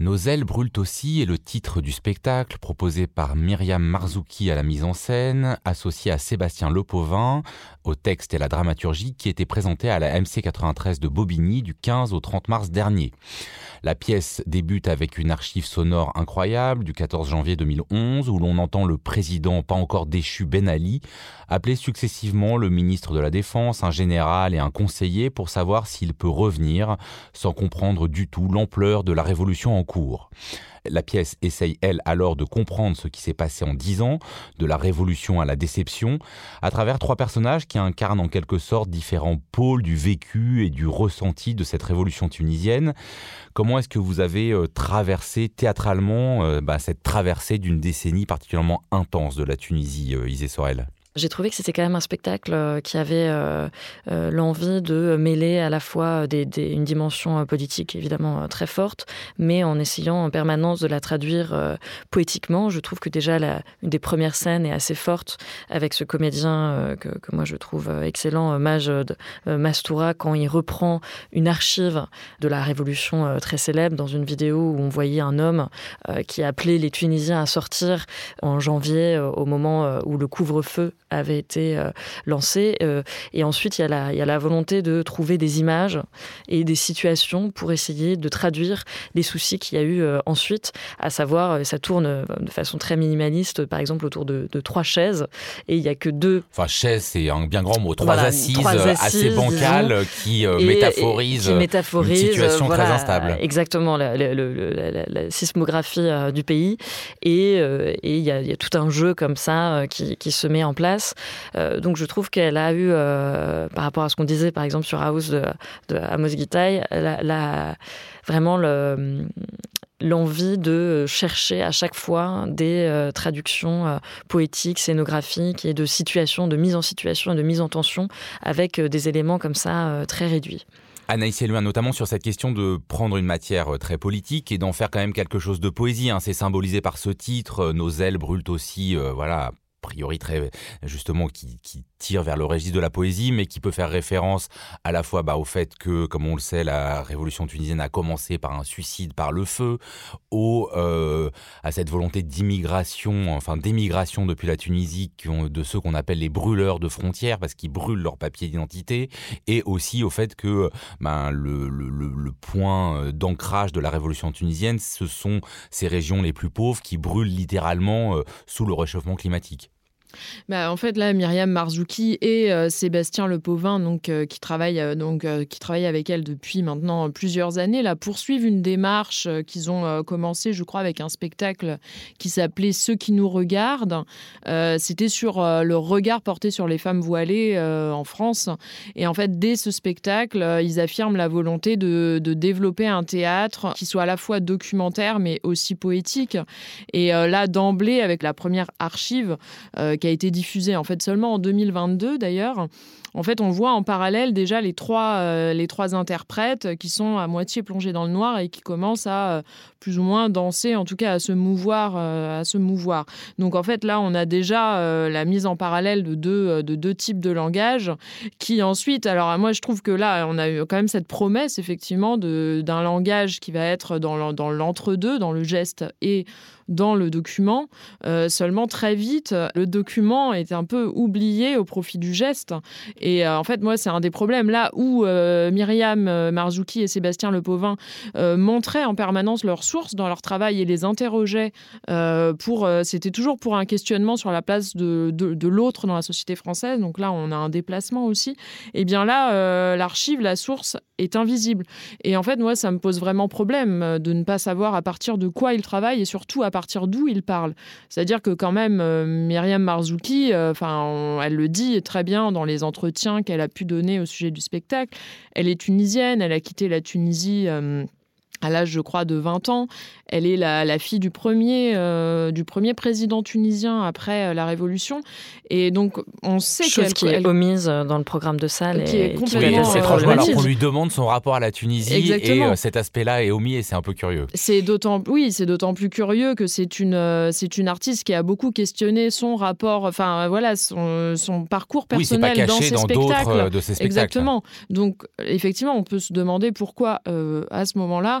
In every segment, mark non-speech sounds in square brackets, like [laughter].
Nos ailes brûlent aussi est le titre du spectacle proposé par Myriam Marzouki à la mise en scène, associé à Sébastien Lepauvin au texte et la dramaturgie qui était présenté à la MC 93 de Bobigny du 15 au 30 mars dernier. La pièce débute avec une archive sonore incroyable du 14 janvier 2011 où l'on entend le président pas encore déchu Ben Ali appeler successivement le ministre de la Défense, un général et un conseiller pour savoir s'il peut revenir sans comprendre du tout l'ampleur de la révolution en cours. La pièce essaye, elle, alors de comprendre ce qui s'est passé en dix ans, de la révolution à la déception, à travers trois personnages qui incarnent en quelque sorte différents pôles du vécu et du ressenti de cette révolution tunisienne. Comment est-ce que vous avez euh, traversé théâtralement euh, bah, cette traversée d'une décennie particulièrement intense de la Tunisie, euh, Isée Sorel? J'ai trouvé que c'était quand même un spectacle euh, qui avait euh, euh, l'envie de mêler à la fois une dimension politique évidemment très forte, mais en essayant en permanence de la traduire poétiquement. Je trouve que déjà la, une des premières scènes est assez forte avec ce comédien que, que, moi je trouve excellent, Majed Mastoura, quand il reprend une archive de la Révolution très célèbre dans une vidéo où on voyait un homme qui appelait les Tunisiens à sortir en janvier au moment où le couvre-feu avait été euh, lancé. Euh, et ensuite, il y, a la, il y a la volonté de trouver des images et des situations pour essayer de traduire les soucis qu'il y a eu euh, ensuite, à savoir, ça tourne de façon très minimaliste, par exemple, autour de, de trois chaises, et il n'y a que deux... Enfin, chaise, c'est un bien grand mot, trois, assises, assez bancales qui, métaphorisent qui métaphorise une situation très instable. Exactement, la, la, la, la sismographie du pays. Et, et il, y a, il y a tout un jeu comme ça qui, qui se met en place euh, donc je trouve qu'elle a eu, euh, par rapport à ce qu'on disait par exemple sur House de, de Amos Gitaï, vraiment le l'envie de chercher à chaque fois des euh, traductions poétiques, scénographiques et de situations, de mise en situation et de mise en tension avec des éléments comme ça très réduits. Anaïs Elouin, notamment sur cette question de prendre une matière très politique et d'en faire quand même quelque chose de poésie. Hein. C'est symbolisé par ce titre. Nos ailes brûlent aussi, voilà, priori très justement qui, tire vers le registre de la poésie, mais qui peut faire référence à la fois bah, au fait que, comme on le sait, la révolution tunisienne a commencé par un suicide par le feu, au, euh, à cette volonté d'immigration, enfin d'émigration depuis la Tunisie, de ceux qu'on appelle les brûleurs de frontières, parce qu'ils brûlent leur papier d'identité, et aussi au fait que ben, le, le, le point d'ancrage de la révolution tunisienne, ce sont ces régions les plus pauvres qui brûlent littéralement euh, sous le réchauffement climatique. Bah, en fait, là, Myriam Marzouki et euh, Sébastien Lepauvin, donc, euh, qui, travaillent, euh, donc, qui travaillent avec elle depuis maintenant plusieurs années, là, poursuivent une démarche qu'ils ont commencé, je crois, avec un spectacle qui s'appelait Ceux qui nous regardent. C'était sur le regard porté sur les femmes voilées en France. Et en fait, dès ce spectacle, ils affirment la volonté de, de, développer un théâtre qui soit à la fois documentaire, mais aussi poétique. Et là, d'emblée, avec la première archive qui a été diffusé en fait seulement en 2022 d'ailleurs. En fait, on voit en parallèle déjà les trois, euh, les trois interprètes qui sont à moitié plongés dans le noir et qui commencent à euh, plus ou moins danser, en tout cas à se mouvoir, euh, à se mouvoir. Donc en fait, là, on a déjà la mise en parallèle de deux, de deux types de langage qui ensuite, alors moi, je trouve que là, on a eu quand même cette promesse effectivement d'un langage qui va être dans l'entre-deux, dans le geste et dans le document. seulement très vite, le document est un peu oublié au profit du geste. Et euh, en fait, moi, c'est un des problèmes là où euh, Myriam euh, Marzouki et Sébastien Lepauvin montraient en permanence leurs dans leur travail et les interrogeaient pour. C'était toujours pour un questionnement sur la place de, de, l'autre dans la société française. Donc là, on a un déplacement aussi. Et eh bien là, l'archive, la source est invisible. Et en fait, moi, ça me pose vraiment problème de ne pas savoir à partir de quoi il travaille et surtout à partir d'où il parle. C'est-à-dire que quand même, Myriam Marzouki, enfin, elle le dit très bien dans les entretiens qu'elle a pu donner au sujet du spectacle. Elle est tunisienne, elle a quitté la Tunisie. Euh, à l'âge, je crois, de 20 ans. Elle est la, fille du premier, euh, du premier président tunisien après euh, la Révolution. Et donc, on sait qu'elle... qui est omise euh, dans le programme de salle. Qui est complètement... C'est étrange, alors qu'on lui demande son rapport à la Tunisie et cet aspect-là est omis et c'est un peu curieux. C'est d'autant... Oui, c'est d'autant plus curieux que c'est une, c'est une artiste qui a beaucoup questionné son rapport, enfin voilà, son, son parcours personnel oui, dans ses dans spectacles. de ses spectacles. Exactement. Donc, effectivement, on peut se demander pourquoi, à ce moment-là,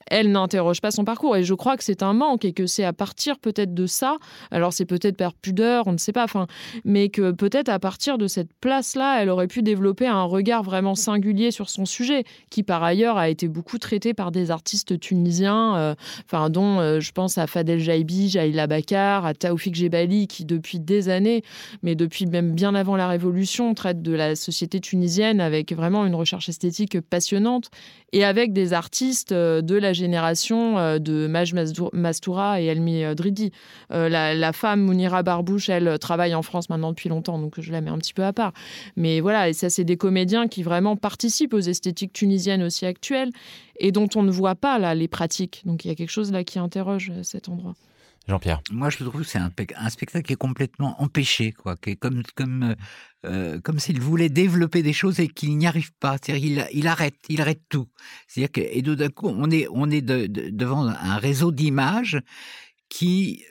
elle n'interroge pas son parcours. Et je crois que c'est un manque et que c'est à partir peut-être de ça, alors c'est peut-être par pudeur, on ne sait pas, enfin, mais que peut-être à partir de cette place-là, elle aurait pu développer un regard vraiment singulier sur son sujet, qui par ailleurs a été beaucoup traité par des artistes tunisiens, euh, dont euh, je pense à Fadel Jaibi, Jaïla Bakar, à Taoufik Jebali, qui depuis des années, mais depuis même bien avant la Révolution, traite de la société tunisienne avec vraiment une recherche esthétique passionnante et avec des artistes euh, de la génération euh, de Maj Mastoura et Elmi euh, Dridi. La, femme Mounira Barbouche, elle travaille en France maintenant depuis longtemps, donc je la mets un petit peu à part. Mais voilà, et ça, c'est des comédiens qui vraiment participent aux esthétiques tunisiennes aussi actuelles et dont on ne voit pas là les pratiques. Donc il y a quelque chose là qui interroge cet endroit. Jean-Pierre. Moi, je trouve que c'est un, un, spectacle qui est complètement empêché, quoi, qui est comme, comme, euh, comme s'il voulait développer des choses et qu'il n'y arrive pas. C'est-à-dire, il, il, arrête, il arrête tout. C'est-à-dire que, et d'un coup, on est, on est devant un réseau d'images qui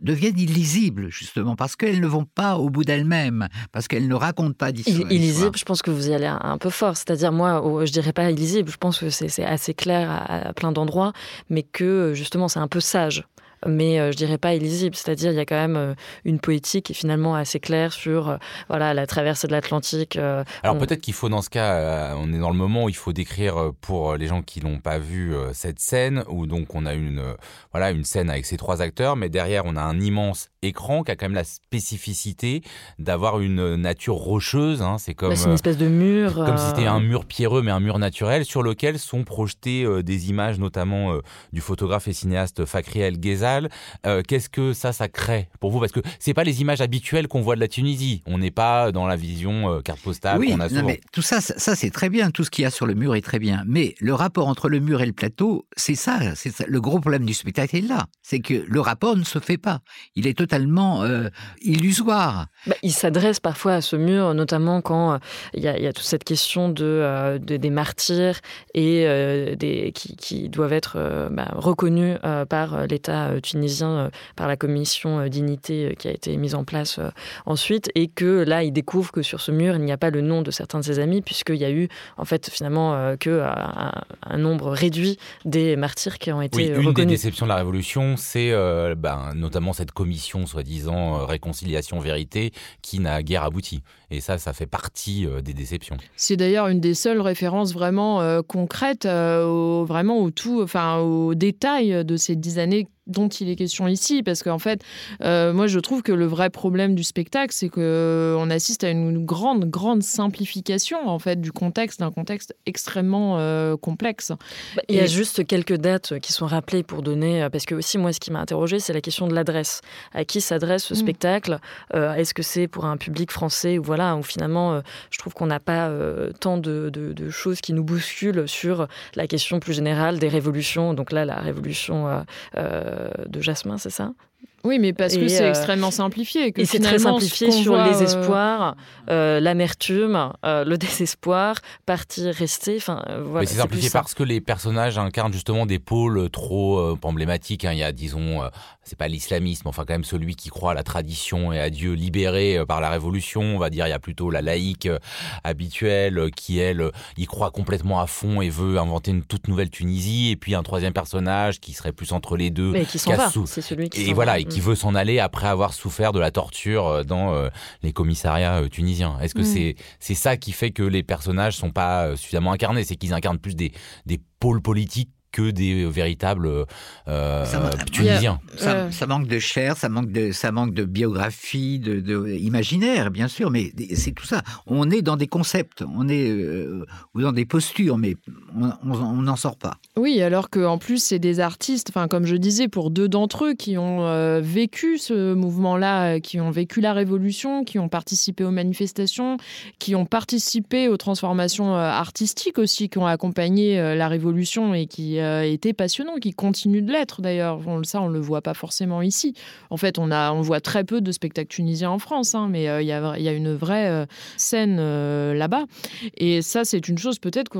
deviennent illisibles, justement, parce qu'elles ne vont pas au bout d'elles-mêmes, parce qu'elles ne racontent pas d'histoire. Illisible, je pense que vous y allez un peu fort. C'est-à-dire, moi, je dirais pas illisible, je pense que c'est assez clair à plein d'endroits, mais que, justement, c'est un peu sage mais euh, je dirais pas illisible. C'est-à-dire, il y a quand même euh, une poétique qui est finalement assez claire sur euh, voilà la traversée de l'Atlantique. Alors peut-être qu'il faut dans ce cas, on est dans le moment où il faut décrire pour les gens qui l'ont pas vu cette scène où donc on a une voilà une scène avec ces trois acteurs, mais derrière on a un immense écran qui a quand même la spécificité d'avoir une nature rocheuse. Hein. c'est comme bah, une espèce de mur, comme si c'était un mur pierreux mais un mur naturel sur lequel sont projetées des images notamment du photographe et cinéaste Fakri El Ghezal euh, qu'est-ce que ça, ça crée pour vous? Parce que c'est pas les images habituelles qu'on voit de la Tunisie. On n'est pas dans la vision euh, carte postale oui, qu'on a mais tout ça, ça, c'est très bien. Tout ce qu'il y a sur le mur est très bien. Mais le rapport entre le mur et le plateau, c'est ça, c'est Le gros problème du spectacle est là. C'est que le rapport ne se fait pas. Il est totalement euh, illusoire. Bah, il s'adresse parfois à ce mur, notamment quand il y, a toute cette question de, des martyrs et des, qui, doivent être bah, reconnus par l'État tunisien euh, par la commission euh, dignité euh, qui a été mise en place ensuite, et que là, il découvre que sur ce mur, il n'y a pas le nom de certains de ses amis, puisqu'il y a eu, en fait, finalement, que un, nombre réduit des martyrs qui ont été oui, reconnus. Une des déceptions de la Révolution, c'est ben, notamment cette commission, soi-disant, réconciliation-vérité, qui n'a guère abouti. Et ça, ça fait partie des déceptions. C'est d'ailleurs une des seules références vraiment concrètes, au, vraiment au tout, enfin, au détail de ces dix années dont il est question ici, parce qu'en fait, euh, moi je trouve que le vrai problème du spectacle, c'est que euh, assiste à une grande, grande simplification en fait du contexte, d'un contexte extrêmement euh, complexe. Bah, il y a juste quelques dates qui sont rappelées pour donner, parce que aussi moi ce qui m'a interrogé, c'est la question de l'adresse. À qui s'adresse ce mm. spectacle? Est-ce que c'est pour un public français ou voilà, ou finalement, je trouve qu'on n'a pas tant de, de, choses qui nous bousculent sur la question plus générale des révolutions. Donc là, la révolution de Jasmin, c'est ça? Oui, mais parce que c'est euh, extrêmement simplifié. et c'est très simplifié sur les euh, espoirs, l'amertume, le [laughs] désespoir, partir, rester. Enfin, voilà, c'est simplifié parce que les personnages incarnent justement des pôles trop emblématiques. Hein. Il y a, disons, c'est pas l'islamisme, enfin quand même celui qui croit à la tradition et à Dieu libéré euh, par la révolution, on va dire il y a plutôt la laïque euh, habituelle euh, qui elle y croit complètement à fond et veut inventer une toute nouvelle Tunisie et puis un troisième personnage qui serait plus entre les deux mais qui s'en va c'est celui qui et voilà et qui mm. veut s'en aller après avoir souffert de la torture dans les commissariats tunisiens est-ce que mm. c'est c'est ça qui fait que les personnages sont pas suffisamment incarnés? C'est qu'ils incarnent plus des des pôles politiques que des véritables euh, Tunisiens. Ça, manque de chair, ça manque de, ça manque de biographie, de, imaginaire, bien sûr, mais c'est tout ça. On est dans des concepts, on est euh, ou dans des postures, mais on n'en sort pas. Oui, alors qu'en plus, c'est des artistes, enfin, comme je disais, pour deux d'entre eux qui ont euh, vécu ce mouvement-là, qui ont vécu la révolution, qui ont participé aux manifestations, qui ont participé aux transformations artistiques aussi, qui ont accompagné la révolution et qui était passionnant, qui continue de l'être d'ailleurs. ça, on le voit pas forcément ici. En fait, on, a, on voit très peu de spectacles tunisiens en France, hein, mais il y, a, y, a, une vraie scène là-bas. Et ça, c'est une chose peut-être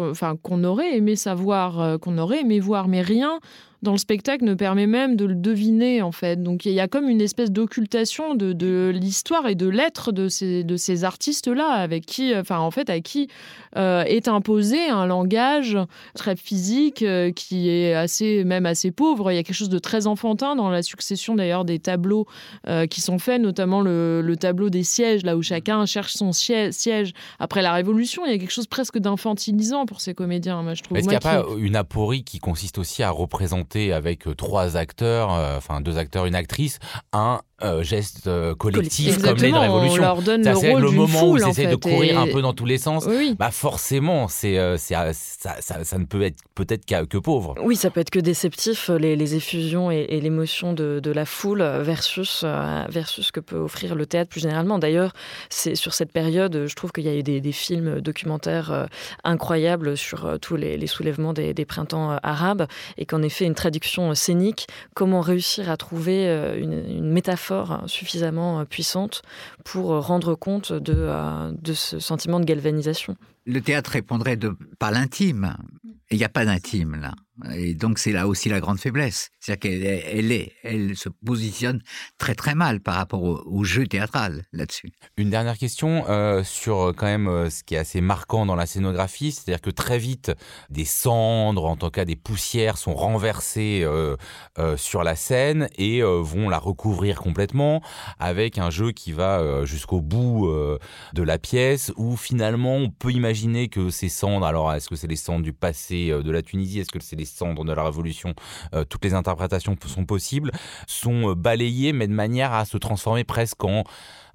qu'on aurait aimé savoir, qu'on aurait aimé voir, mais rien dans le spectacle ne permet même de le deviner en fait. Donc il y a comme une espèce d'occultation de, l'histoire et de l'être de ces, de ces artistes-là, avec qui, enfin en fait, à qui euh, est imposé un langage très physique euh, qui est assez, même assez pauvre. Il y a quelque chose de très enfantin dans la succession d'ailleurs des tableaux euh, qui sont faits, notamment le, tableau des sièges, là où chacun cherche son siège après la Révolution. Il y a quelque chose presque d'infantilisant pour ces comédiens, moi je trouve. Est-ce qu'il n'y a pas une aporie qui consiste aussi à représenter avec euh, trois acteurs, euh, enfin deux acteurs, une actrice, un euh, geste collectif comme les de Révolution. On leur donne le rôle le moment foule, où ils essaient de courir un peu dans tous les sens. Bah forcément, c'est ça, ça, ça, ne peut être peut-être que pauvre. Oui, ça peut être que déceptif les, les effusions et, l'émotion de, de, la foule versus versus ce que peut offrir le théâtre plus généralement. D'ailleurs, c'est sur cette période, je trouve qu'il y a eu des, des films documentaires incroyables sur tous les, les soulèvements des, des printemps arabes et qu'en effet une traduction scénique, comment réussir à trouver euh, une, métaphore suffisamment euh, puissante pour euh, rendre compte de, de ce sentiment de galvanisation. Le théâtre répondrait par l'intime. Il n'y a pas d'intime là. Et donc c'est là aussi la grande faiblesse. C'est-à-dire qu'elle se positionne très très mal par rapport au, jeu théâtral là-dessus. Une dernière question euh, sur euh, quand même euh, ce qui est assez marquant dans la scénographie, c'est-à-dire que très vite des cendres, en tout cas des poussières, sont renversées sur la scène et vont la recouvrir complètement avec un jeu qui va jusqu'au bout de la pièce où finalement on peut imaginer que ces cendres, alors est-ce que c'est les cendres du passé de la Tunisie, est-ce que c'est cendres de la Révolution, euh, toutes les interprétations sont possibles, sont euh, balayées, mais de manière à se transformer presque en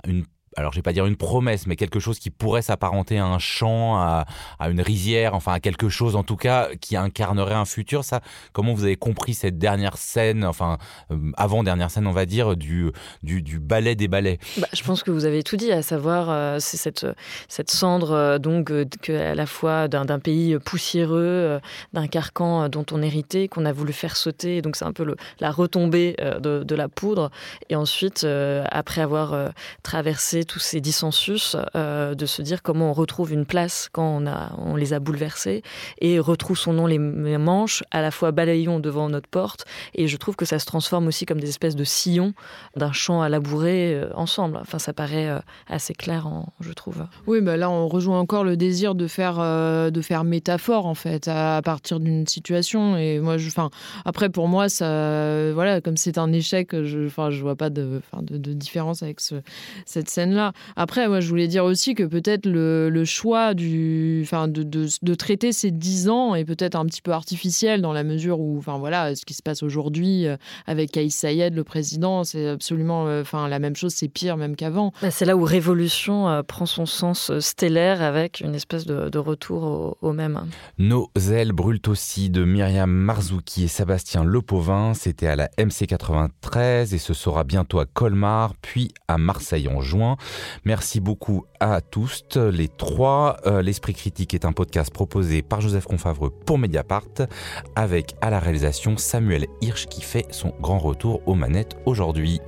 une alors je vais pas dire une promesse, mais quelque chose qui pourrait s'apparenter à un chant, à, une rizière, enfin à quelque chose en tout cas qui incarnerait un futur. Ça, comment vous avez compris cette dernière scène, enfin euh, avant dernière scène, on va dire du du, ballet des ballets? Bah, je pense que vous avez tout dit, à savoir euh, c'est cette cette cendre euh, donc à la fois d'un pays poussiéreux, d'un carcan dont on héritait, qu'on a voulu faire sauter. Donc c'est un peu la retombée de, la poudre. Et ensuite, après avoir traversé tous ces dissensus, euh, de se dire comment on retrouve une place quand on, a, on les a bouleversés et retrouve son nom les manches, à la fois balayons devant notre porte. Et je trouve que ça se transforme aussi comme des espèces de sillons d'un champ à labourer euh, ensemble. Enfin, ça paraît euh, assez clair, je trouve. Oui, bah là, on rejoint encore le désir de faire, de faire métaphore, en fait, à, partir d'une situation. Et moi, je, enfin, après, pour moi, ça, voilà, comme c'est un échec, je, enfin, je vois pas de, de, de différence avec ce, cette scène Après, moi, je voulais dire aussi que peut-être le, choix du, enfin, de, de, traiter ces dix ans est peut-être un petit peu artificiel dans la mesure où, enfin, voilà, ce qui se passe aujourd'hui euh, avec Kaïs Sayed, le président, c'est absolument, euh, enfin, la même chose, c'est pire même qu'avant. Bah, c'est là où Révolution euh, prend son sens stellaire avec une espèce de, retour au, même. Nos ailes brûlent aussi de Myriam Marzouki et Sébastien Lepauvin. C'était à la MC 93 et ce sera bientôt à Colmar, puis à Marseille en juin. Merci beaucoup à tous les trois. Euh, L'Esprit critique est un podcast proposé par Joseph Confavreux pour Mediapart avec à la réalisation Samuel Hirsch qui fait son grand retour aux manettes aujourd'hui.